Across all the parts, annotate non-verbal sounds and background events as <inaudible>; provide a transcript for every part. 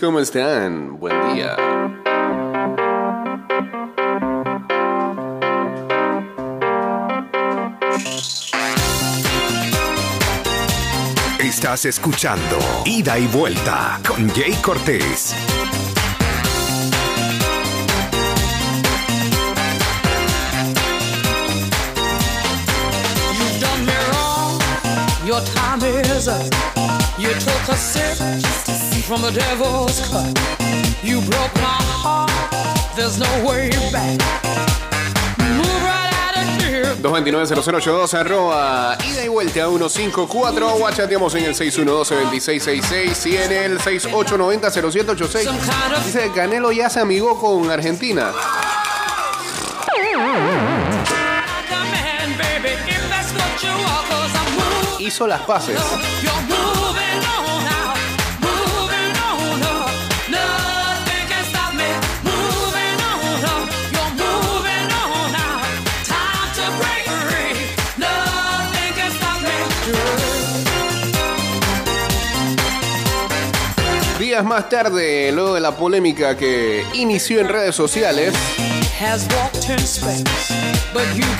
¿cómo están? Buen día. Estás escuchando Ida y Vuelta con Jay Cortés. You've done me wrong. Your time is up. You took a sip from the devil's cup. You broke my heart. There's no way back. Move right out of here. 229-0082, arroba ida y vuelta 154 o chateamos en el 612-2666 y en el 6890-0786. Some kind of Dice Canelo ya se amigó con Argentina. Hizo las paces. Días más tarde, luego de la polémica que inició en redes sociales,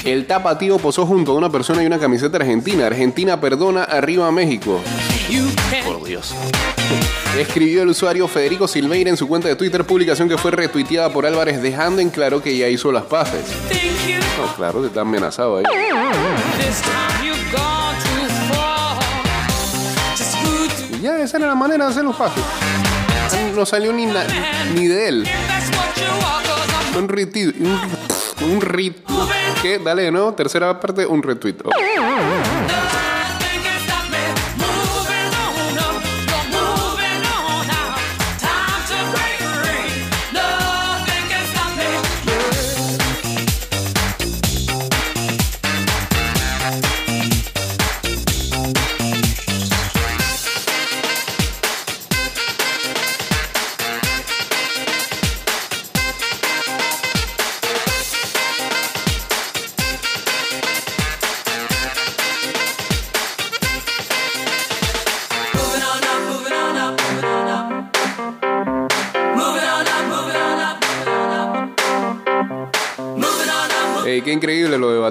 el tapatío posó junto a una persona y una camiseta argentina. Argentina perdona, arriba México. You can't. Por Dios. <laughs> Escribió el usuario Federico Silveira en su cuenta de Twitter, publicación que fue retuiteada por Álvarez, dejando en claro que ya hizo las paces. No, claro, está amenazado ahí. Y ya esa era la manera de hacer los pases. No salió ni, na- ni de él. Un retweet. Un, un rit. ¿Qué? Dale de nuevo. Tercera parte, un retweet. Oh.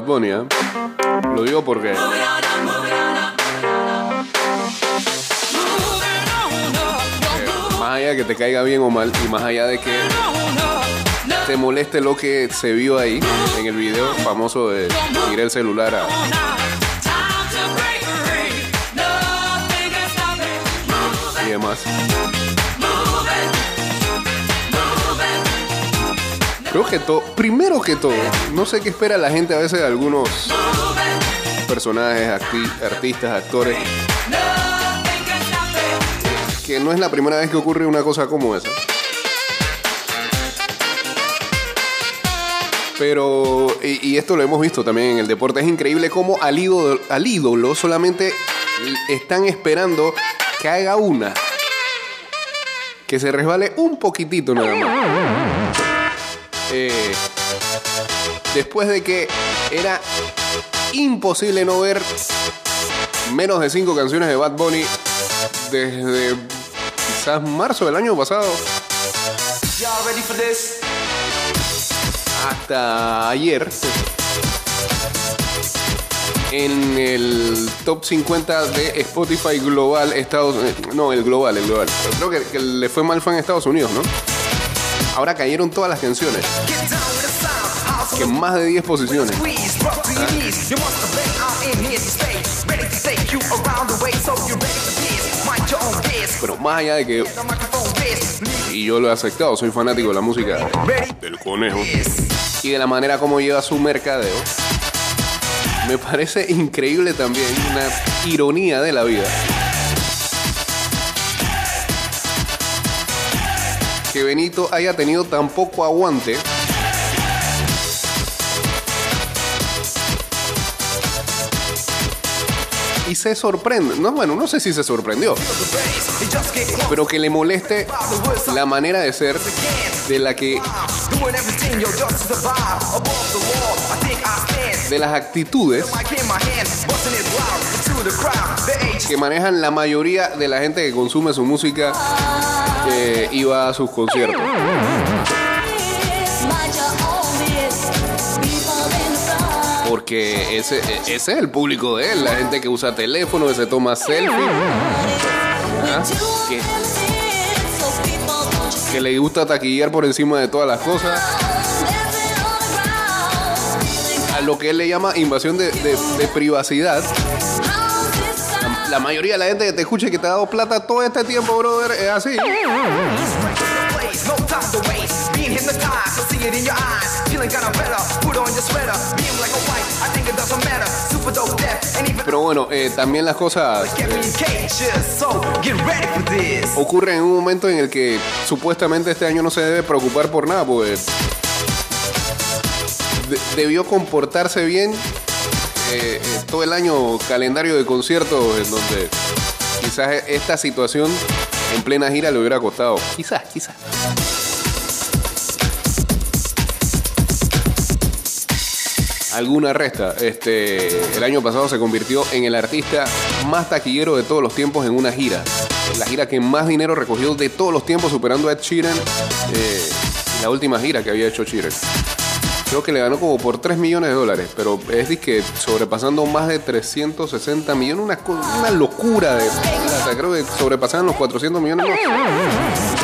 Bunny, ¿eh? Lo digo porque. You're más allá de que te caiga bien o mal y más allá de que te moleste lo que se vio ahí en el video famoso de tirar el celular a, Now, time Creo que todo, primero que todo, no sé qué espera la gente a veces de algunos personajes, acti- artistas, actores, que no es la primera vez que ocurre una cosa como esa. Pero, y, y esto lo hemos visto también en el deporte, es increíble cómo al ídolo, al ídolo solamente están esperando que haga una. Que se resbale un poquitito nada más. Eh, después de que era imposible no ver menos de cinco canciones de Bad Bunny desde quizás marzo del año pasado. Hasta ayer. En el top 50 de Spotify global Estados no el global el global. Pero creo que, que le fue mal fue en Estados Unidos ¿no? Ahora cayeron todas las canciones. Que más de 10 posiciones. Pero más allá de que y yo lo he aceptado soy fanático de la música del conejo y de la manera como lleva su mercadeo me parece increíble también una ironía de la vida que Benito haya tenido tan poco aguante y se sorprende. No, bueno, no sé si se sorprendió, pero que le moleste la manera de ser de la que de las actitudes que manejan la mayoría de la gente que consume su música iba a sus conciertos. Porque ese, ese es el público de él, la gente que usa teléfono, que se toma selfie, ¿Ah? Que le gusta taquillar por encima de todas las cosas, a lo que él le llama invasión de- de privacidad. La, mayoría de la gente que te escucha y que te ha dado plata todo este tiempo, brother, es así. Pero bueno, eh, también las cosas this. ocurren en un momento en el que supuestamente este año no se debe preocupar por nada, pues de- debió comportarse bien eh, eh, todo el año calendario de conciertos en donde quizás esta situación en plena gira le hubiera costado. Quizás, quizás. Alguna resta. Este, el año pasado se convirtió en el artista más taquillero de todos los tiempos en una gira. La gira que más dinero recogió de todos los tiempos, superando a Ed Sheeran. eh, la última gira que había hecho Sheeran. Creo que le ganó como por 3 millones de dólares, pero es que sobrepasando más de 360 millones, una, una locura de plata. Creo que sobrepasaban los 400 millones. ¿no?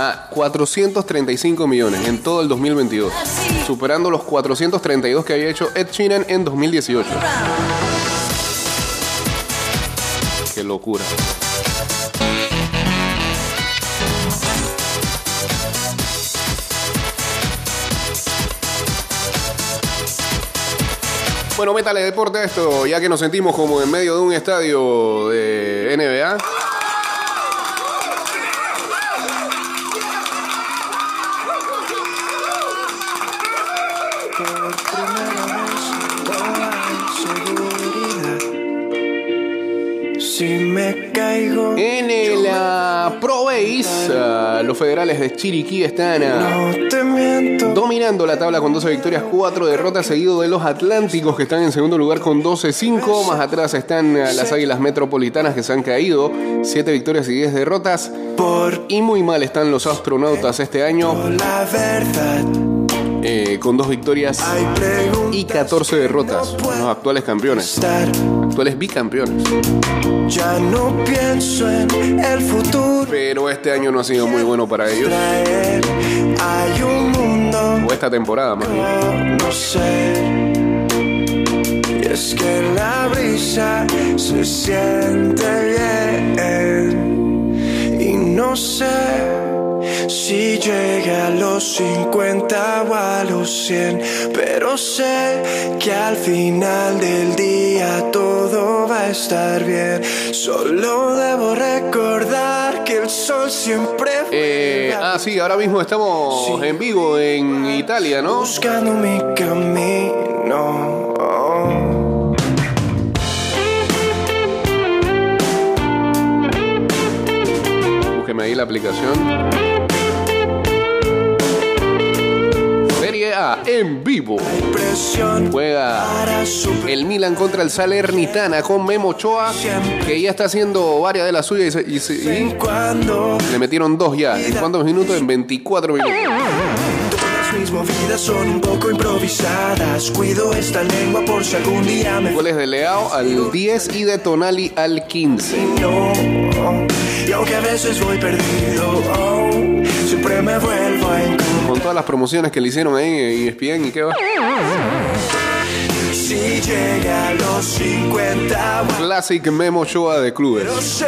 Ah, 435 millones en todo el 2022, superando los 432 que había hecho Ed Sheeran en 2018. Qué locura. Bueno, métale deporte a esto, ya que nos sentimos como en medio de un estadio de NBA. En el ah, Pro Base, ah, los federales de Chiriquí están ah, dominando la tabla con 12 victorias, 4 derrotas, seguido de los Atlánticos que están en segundo lugar con 12-5. Más atrás están ah, las Águilas Metropolitanas que se han caído, 7 victorias y 10 derrotas. Y muy mal están los astronautas este año, la verdad, eh, con 2 victorias y 14 derrotas. Los actuales campeones, actuales bicampeones. Ya no pienso en el futuro. Pero este año no ha sido muy bueno para ellos, o esta temporada más bien. es que la brisa se siente bien. Y no sé si llega a los 50 o a los 100. Pero sé que al final del día todo va a estar bien. Solo debo recordar que el sol siempre Eh, vuelve a ah, sí, ahora mismo estamos en vivo en Italia, ¿no? buscando mi camino. Ahí la aplicación. Serie A en vivo. Juega el Milan contra el Salernitana con Memo Ochoa, que ya está haciendo varias de las suyas y, se- y se- y le metieron dos ya. ¿En cuántos minutos? En 24 minutos. Mis movidas son un poco improvisadas. Cuido esta lengua por si algún día me Goles de Leao al 10 y de Tonali al 15. no. Y aunque a veces voy perdido, oh, siempre me vuelvo a encontrar. Con todas las promociones que le hicieron ahí en ESPN y qué va. Si llega a los 50, Classic Memo Ochoa de clubes. Pero sé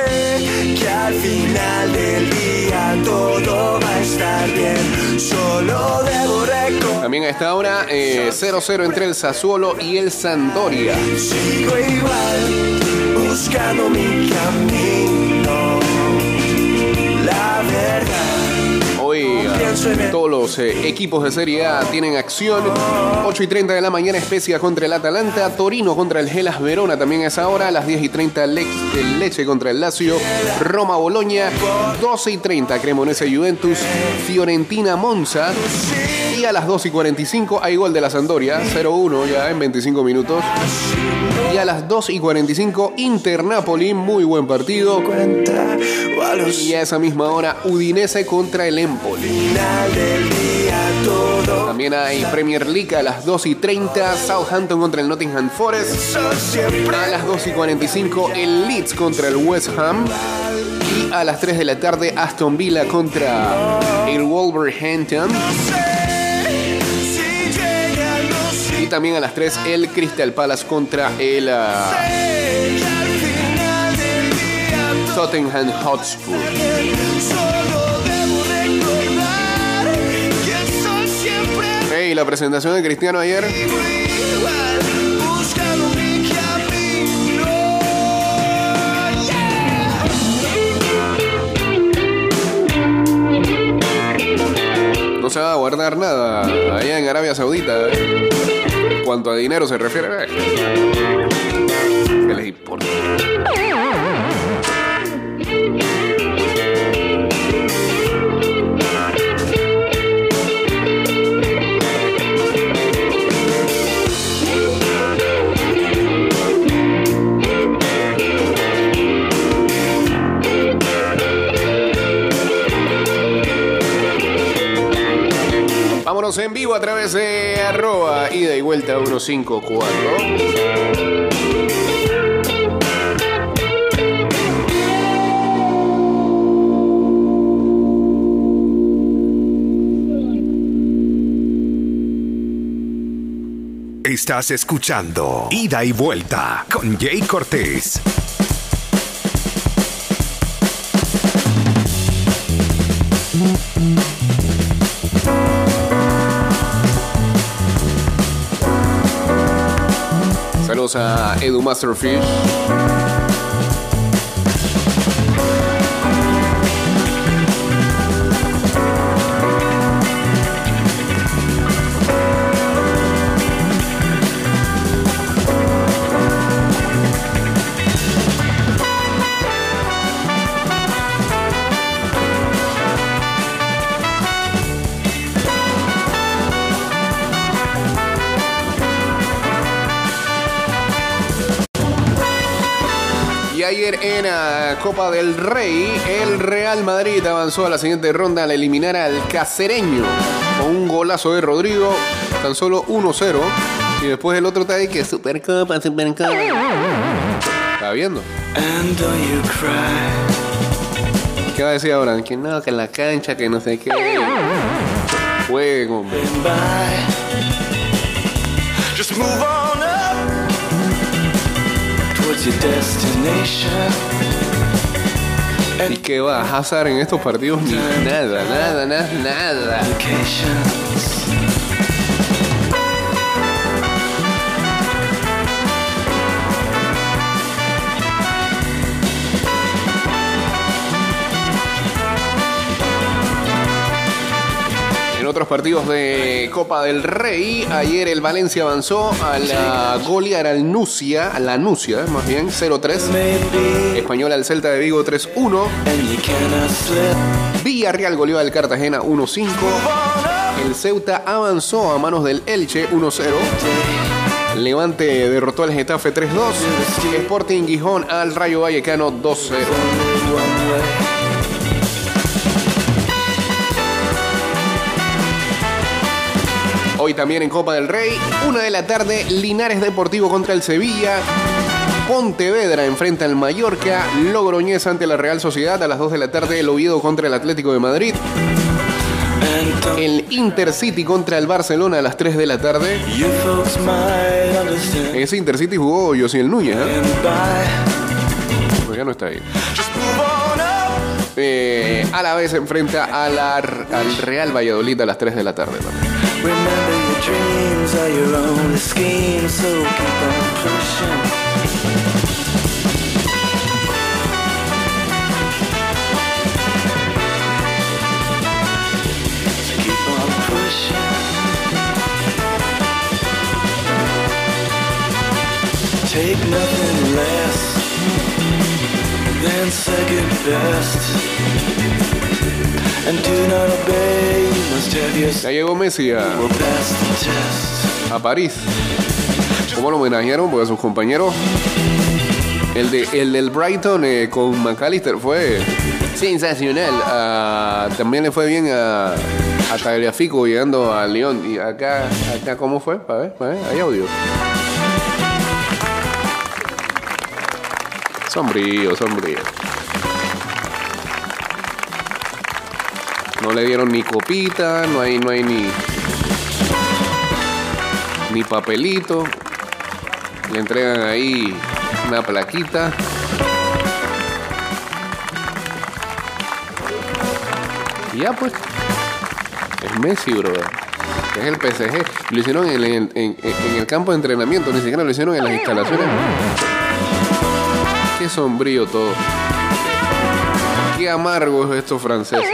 que al final del día todo va a estar bien. Solo debo recordar. También a esta hora eh, 0-0 entre el Sassuolo y el Sampdoria. Sigo igual, todos los eh, equipos de Serie A tienen acción. 8 y 30 de la mañana, Especia contra el Atalanta, Torino contra el Gelas Verona también a esa hora, a las 10 y 30 Le- el Leche contra el Lazio, Roma Boloña, 12 y 30 Cremonese Juventus, Fiorentina Monza. Y a las 2 y 45 hay gol de la Sampdoria, 0-1 ya en 25 minutos. Y a las 2 y 45 Inter Napoli, muy buen partido. Y a esa misma hora Udinese contra el Empoli. También hay Premier League a las 2 y 30, Southampton contra el Nottingham Forest. A las 2 y 45 el Leeds contra el West Ham. Y a las 3 de la tarde Aston Villa contra el Wolverhampton. También a las 3 el Crystal Palace contra el día Tottenham Hotspur. Hey, la presentación de Cristiano ayer. No se va a guardar nada allá en Arabia Saudita. ¿eh? Cuanto a dinero se refiere. ¿eh? ¿Qué les importa? En vivo a través de arroba ida y vuelta 154. Estás escuchando Ida y Vuelta con Jay Cortés. A Edu Masterfish. Ayer en la Copa del Rey, el Real Madrid avanzó a la siguiente ronda al eliminar al Cacereño con un golazo de Rodrigo, tan solo 1-0. Y después el otro ahí que Supercopa, Supercopa. ¿Está viendo? ¿Qué va a decir ahora? Que no, que en la cancha, que no sé qué. Juego, hombre. Just move on ¿Y qué va? Hazard en estos partidos ni nada, nada, nada, nada. Otros partidos de Copa del Rey, ayer el Valencia avanzó a la golear al Nucia, a la Nucia, más bien, 0-3. Maybe, Español al Celta de Vigo 3-1. and you cannot slip. Villarreal goleó al Cartagena 1-5. Move on up. El Ceuta avanzó a manos del Elche 1-0. Levante derrotó al Getafe 3-2. Sporting Gijón al Rayo Vallecano 2-0. Hoy también en Copa del Rey, una de la tarde, Linares Deportivo contra el Sevilla. Pontevedra enfrenta al Mallorca, Logroñés ante la Real Sociedad a las 2 de la tarde, el Oviedo contra el Atlético de Madrid, el Intercity contra el Barcelona a las 3 de la tarde. Ese Intercity jugó Josiel Núñez, ¿eh? By. Pues ya no está ahí. Eh, a la vez enfrenta al Real Valladolid a las 3 de la tarde también. Remember your dreams are your only scheme, so keep on pushing. Keep on pushing. Take nothing less than second best. Ya llegó Messi a, París. ¿Cómo lo homenajearon? Porque sus compañeros. El, de, el del Brighton eh, con McAllister fue sensacional. Ah, también le fue bien a, a Tagliafico llegando a León. Y acá, acá ¿cómo fue? Para ver, para ver, hay audio. Sombrío, sombrío. No le dieron ni copita, no hay, no hay ni, ni papelito. Le entregan ahí una plaquita. Y ya pues. Es Messi, bro. Es el PSG. Lo hicieron en el, en- en- en el campo de entrenamiento, ni siquiera lo hicieron en las instalaciones. Qué sombrío todo. Qué amargos estos franceses.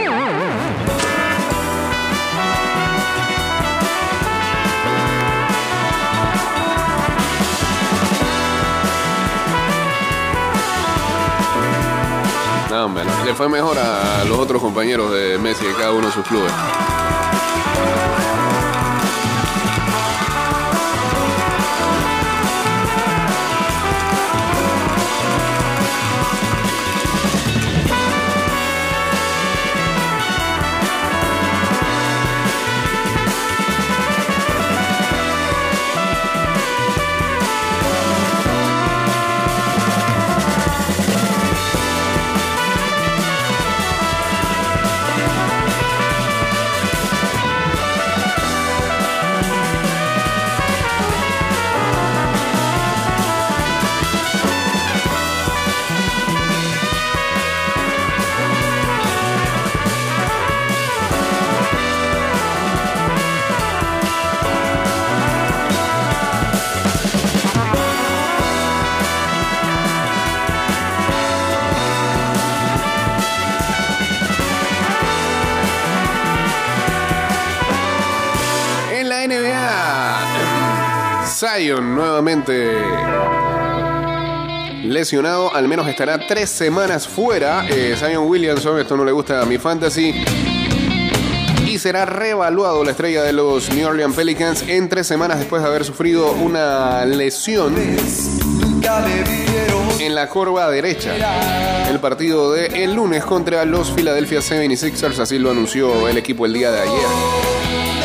Le fue mejor a los otros compañeros de Messi de cada uno de sus clubes. Lesionado, al menos estará tres semanas fuera. Eh, Williamson, esto no le gusta a mi fantasy. Y será reevaluado la estrella de los New Orleans Pelicans en tres semanas después de haber sufrido una lesión en la corva derecha. El partido de el lunes contra los Philadelphia 76ers, así lo anunció el equipo el día de ayer.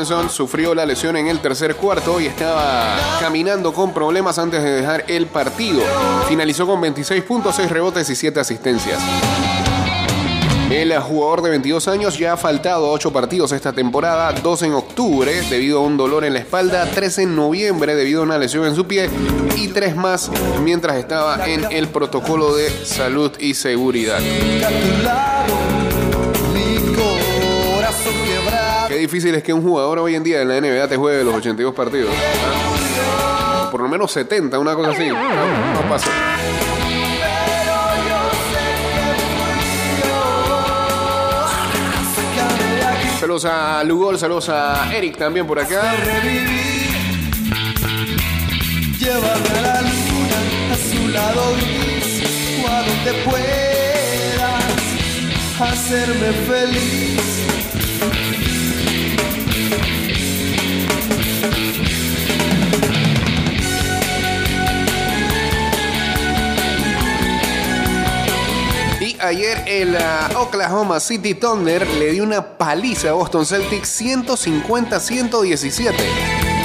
Sufrió la lesión en el tercer cuarto y estaba caminando con problemas antes de dejar el partido. Finalizó con 26 puntos, 6 rebotes y 7 asistencias. El jugador de 22 años ya ha faltado 8 partidos esta temporada, 2 en octubre debido a un dolor en la espalda, 3 en noviembre debido a una lesión en su pie y 3 más mientras estaba en el protocolo de salud y seguridad. Difícil es que un jugador hoy en día en la NBA te juegue los 82 partidos. Por lo menos 70, una cosa así. No, no pasa. Saludos a Lugol, saludos a Eric también por acá. Llévame a la luna, a su lado gris, o a donde puedas hacerme feliz. Ayer el ah, Oklahoma City Thunder le dio una paliza a Boston Celtics 150-117.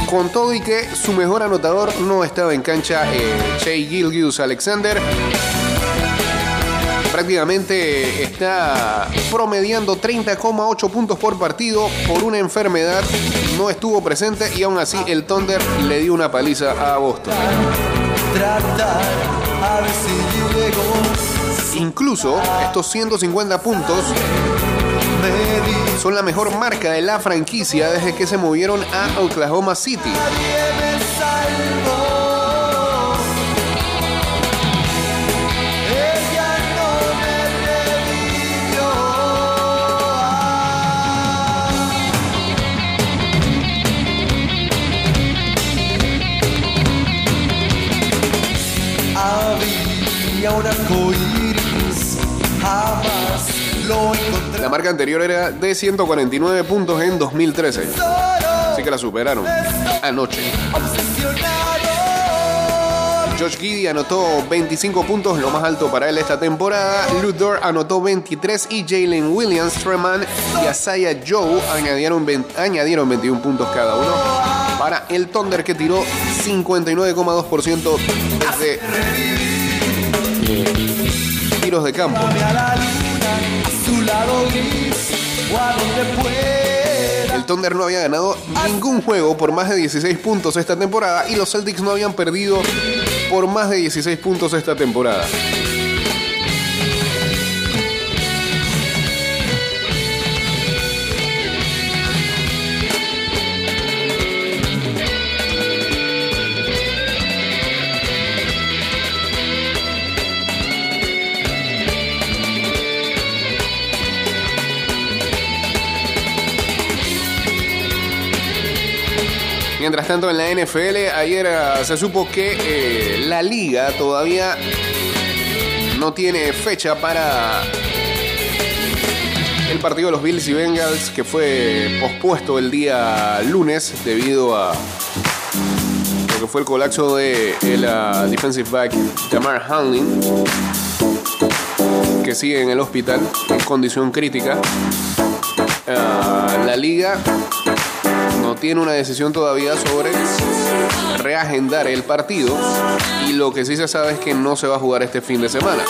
Con todo y que su mejor anotador no estaba en cancha, eh, Shea Alexander. Prácticamente está promediando 30,8 puntos por partido por una enfermedad. No estuvo presente y aún así el Thunder le dio una paliza a Boston. Tratar a ver si. Incluso estos 150 puntos son la mejor marca de la franquicia desde que se movieron a Oklahoma City. La marca anterior era de 149 puntos en 2013. Así que la superaron anoche. Josh Giddy anotó 25 puntos, lo más alto para él esta temporada. Ludor anotó 23 y Jalen Williams, Treman y Asaya Joe añadieron, 20 añadieron 21 puntos cada uno para el Thunder que tiró 59,2% desde tiros de campo. El Thunder no había ganado ningún juego por más de 16 puntos esta temporada y los Celtics no habían perdido por más de 16 puntos esta temporada. Mientras tanto, en la NFL, ayer ah, se supo que eh, la liga todavía no tiene fecha para el partido de los Bills y Bengals, que fue pospuesto el día lunes debido a lo que fue el colapso de el ah, defensive back Tamar Hamlin, que sigue en el hospital en condición crítica. Ah, la liga tiene una decisión todavía sobre reagendar el partido y lo que sí se sabe es que no se va a jugar este fin de semana.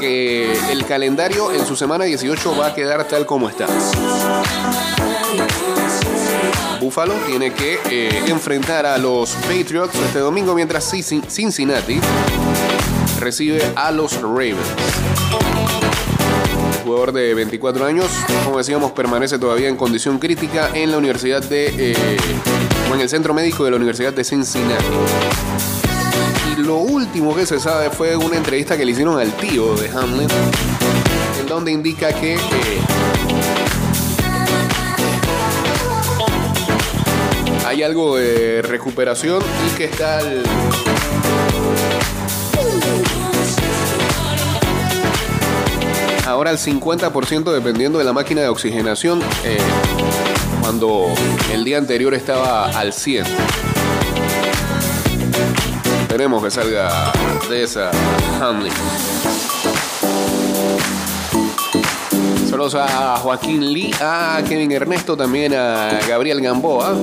Que el calendario en su semana 18 va a quedar tal como está. Buffalo tiene que eh, enfrentar a los Patriots este domingo mientras Cin- Cincinnati recibe a los Ravens jugador de 24 años, como decíamos, permanece todavía en condición crítica en la Universidad de. eh, o en el centro médico de la Universidad de Cincinnati. Y lo último que se sabe fue una entrevista que le hicieron al tío de Hamlet, en donde indica que. eh, hay algo de recuperación y que está al- ahora al 50% dependiendo de la máquina de oxigenación eh, cuando el día anterior estaba al 100. Esperemos que salga de esa Hamlin. Saludos a Joaquín Lee, a Kevin Ernesto, también a Gabriel Gamboa.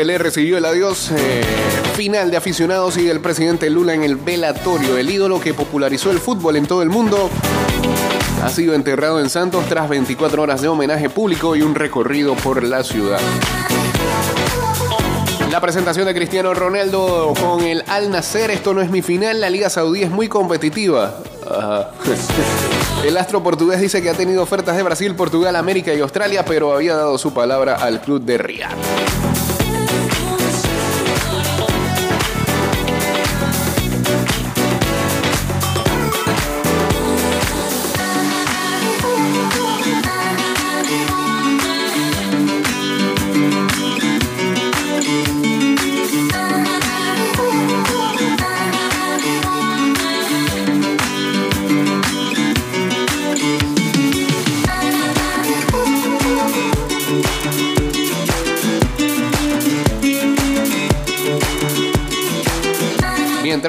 Pelé recibió el adiós eh, final de aficionados y del presidente Lula en el velatorio. El ídolo que popularizó el fútbol en todo el mundo ha sido enterrado en Santos tras 24 horas de homenaje público y un recorrido por la ciudad. La presentación de Cristiano Ronaldo con el Al Nacer, esto no es mi final, la Liga Saudí es muy competitiva. El astro portugués dice que ha tenido ofertas de Brasil, Portugal, América y Australia, pero había dado su palabra al club de Riyadh.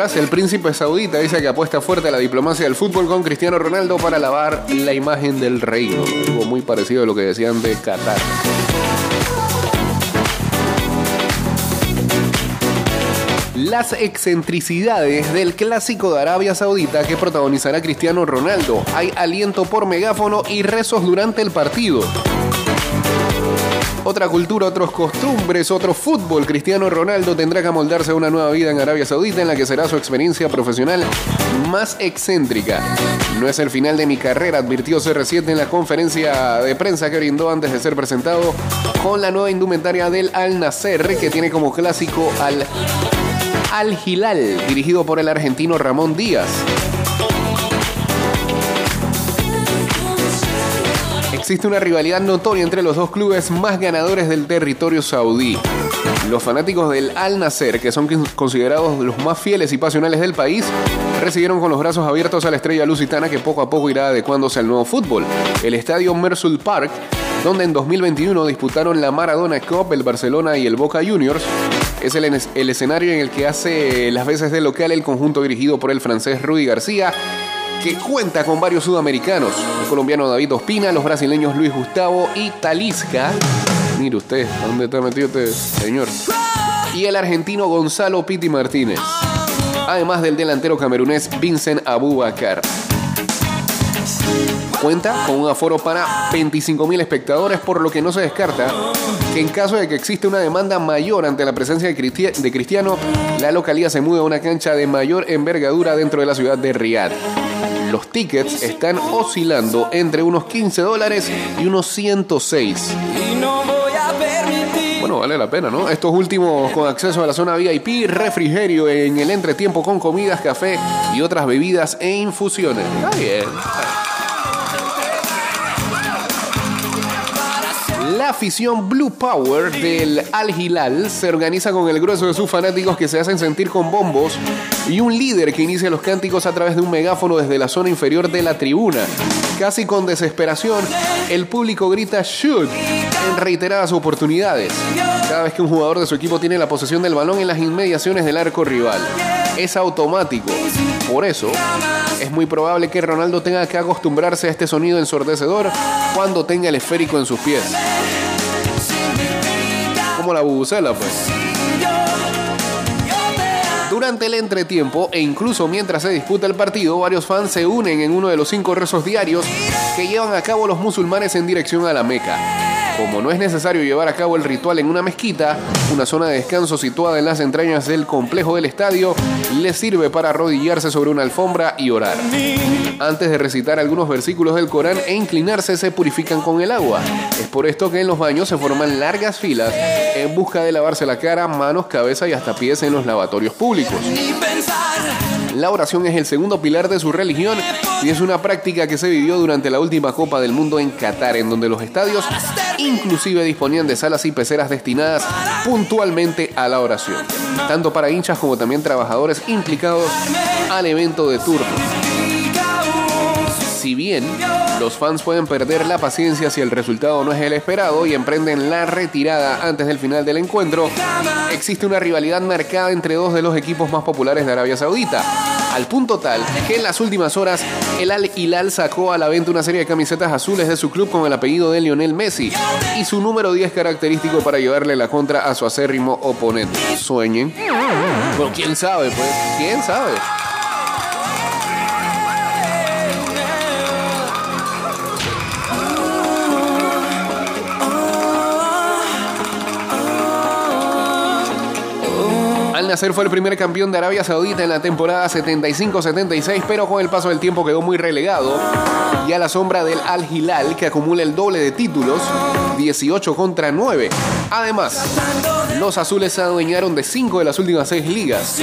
El príncipe saudita dice que apuesta fuerte a la diplomacia del fútbol con Cristiano Ronaldo para lavar la imagen del reino. Algo muy parecido a lo que decían de Qatar. Las excentricidades del clásico de Arabia Saudita que protagonizará Cristiano Ronaldo. Hay aliento por megáfono y rezos durante el partido. Otra cultura, otros costumbres, otro fútbol. Cristiano Ronaldo tendrá que amoldarse a una nueva vida en Arabia Saudita en la que será su experiencia profesional más excéntrica. No es el final de mi carrera, advirtió CR7 en la conferencia de prensa que brindó antes de ser presentado con la nueva indumentaria del Al Nasser que tiene como clásico al Al Hilal, dirigido por el argentino Ramón Díaz. Existe una rivalidad notoria entre los dos clubes más ganadores del territorio saudí. Los fanáticos del Al Nasser, que son considerados los más fieles y pasionales del país, recibieron con los brazos abiertos a la estrella lusitana que poco a poco irá adecuándose al nuevo fútbol. El estadio Mersul Park, donde en 2021 disputaron la Maradona Cup, el Barcelona y el Boca Juniors, es el, el escenario en el que hace las veces de local el conjunto dirigido por el francés Rudy García que cuenta con varios sudamericanos, el colombiano David Ospina, los brasileños Luis Gustavo y Talisca. Mire usted, ¿a dónde está metido este señor? Y el argentino Gonzalo Piti Martínez. Además del delantero camerunés Vincent Abubakar. Cuenta con un aforo para 25.000 espectadores, por lo que no se descarta que en caso de que exista una demanda mayor ante la presencia de, Cristi- de Cristiano, la localidad se mude a una cancha de mayor envergadura dentro de la ciudad de Riyadh. Los tickets están oscilando entre unos 15 dólares y unos 106. Y no voy a permitir. Bueno, vale la pena, ¿no? Estos últimos con acceso a la zona VIP, refrigerio en el entretiempo con comidas, café y otras bebidas e infusiones. Está bien. Afición Blue Power del Al Hilal se organiza con el grueso de sus fanáticos que se hacen sentir con bombos y un líder que inicia los cánticos a través de un megáfono desde la zona inferior de la tribuna. Casi con desesperación, el público grita shoot en reiteradas oportunidades. Cada vez que un jugador de su equipo tiene la posesión del balón en las inmediaciones del arco rival. Es automático. Por eso, es muy probable que Ronaldo tenga que acostumbrarse a este sonido ensordecedor cuando tenga el esférico en sus pies. Como la pues. Durante el entretiempo e incluso mientras se disputa el partido, varios fans se unen en uno de los cinco rezos diarios que llevan a cabo los musulmanes en dirección a la Meca. Como no es necesario llevar a cabo el ritual en una mezquita, una zona de descanso situada en las entrañas del complejo del estadio les sirve para arrodillarse sobre una alfombra y orar. Antes de recitar algunos versículos del Corán e inclinarse se purifican con el agua. Es por esto que en los baños se forman largas filas en busca de lavarse la cara, manos, cabeza y hasta pies en los lavatorios públicos. La oración es el segundo pilar de su religión y es una práctica que se vivió durante la última Copa del Mundo en Qatar, en donde los estadios inclusive disponían de salas y peceras destinadas puntualmente a la oración, tanto para hinchas como también trabajadores implicados al evento de turno. Si bien los fans pueden perder la paciencia si el resultado no es el esperado y emprenden la retirada antes del final del encuentro, existe una rivalidad marcada entre dos de los equipos más populares de Arabia Saudita. Al punto tal que en las últimas horas el Al Hilal sacó a la venta una serie de camisetas azules de su club con el apellido de Lionel Messi y su número 10 característico para llevarle la contra a su acérrimo oponente. Sueñen. Bueno, quién sabe, pues, quién sabe. Al Nasser fue el primer campeón de Arabia Saudita en la temporada 75-76, pero con el paso del tiempo quedó muy relegado y a la sombra del Al Hilal, que acumula el doble de títulos, 18 contra 9. Además, los azules se adueñaron de 5 de las últimas 6 ligas,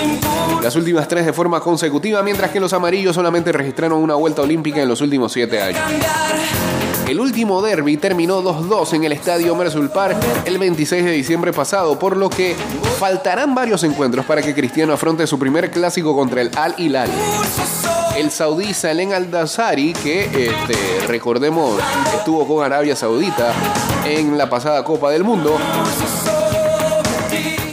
las últimas 3 de forma consecutiva, mientras que los amarillos solamente registraron una vuelta olímpica en los últimos 7 años. El último derby terminó 2-2 en el estadio Mersul Park el 26 de diciembre pasado, por lo que faltarán varios encuentros para que Cristiano afronte su primer clásico contra el Al Hilal. El saudí Salem Al-Dassari, que este, recordemos estuvo con Arabia Saudita en la pasada Copa del Mundo,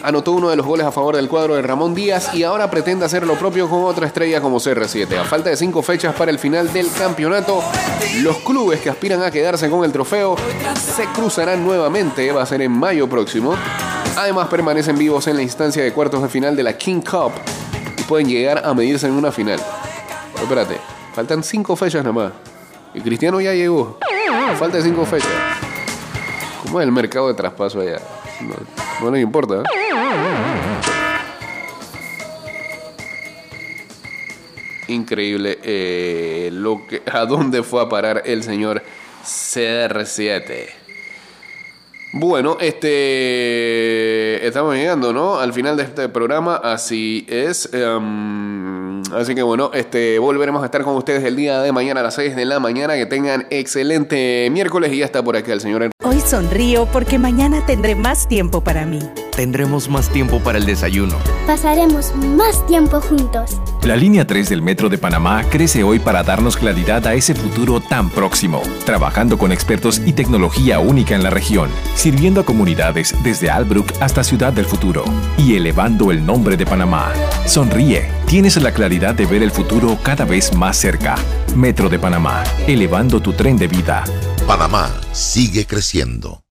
anotó uno de los goles a favor del cuadro de Ramón Díaz y ahora pretende hacer lo propio con otra estrella como CR7. A falta de cinco fechas para el final del campeonato, los clubes que aspiran a quedarse con el trofeo se cruzarán nuevamente, va a ser en mayo próximo. Además permanecen vivos en la instancia de cuartos de final de la King Cup y pueden llegar a medirse en una final. Pero espérate, faltan cinco fechas nada más. Y Cristiano ya llegó. A falta de cinco fechas. ¿Cómo es el mercado de traspaso allá? No, no importa. ¿eh? Increíble eh, lo que, a dónde fue a parar el señor CR7. Bueno, este estamos llegando, ¿no? Al final de este programa, así es. Em, así que bueno, este volveremos a estar con ustedes el día de mañana a las 6 de la mañana. Que tengan excelente miércoles y ya está por aquí el señor. Hoy sonrío porque mañana tendré más tiempo para mí. Tendremos más tiempo para el desayuno. Pasaremos más tiempo juntos. La línea 3 del Metro de Panamá crece hoy para darnos claridad a ese futuro tan próximo, trabajando con expertos y tecnología única en la región, sirviendo a comunidades desde Albrook hasta Ciudad del Futuro y elevando el nombre de Panamá. Sonríe, tienes la claridad de ver el futuro cada vez más cerca. Metro de Panamá, elevando tu tren de vida. Panamá sigue creciendo.